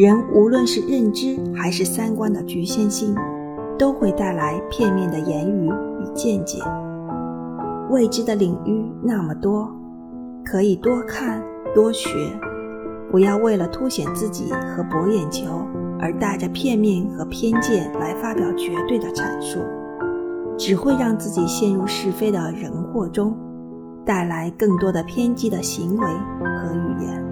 人无论是认知还是三观的局限性都会带来片面的言语与见解。未知的领域那么多可以多看多学。不要为了凸显自己和博眼球而带着片面和偏见来发表绝对的阐述只会让自己陷入是非的人祸中带来更多的偏激的行为和语言。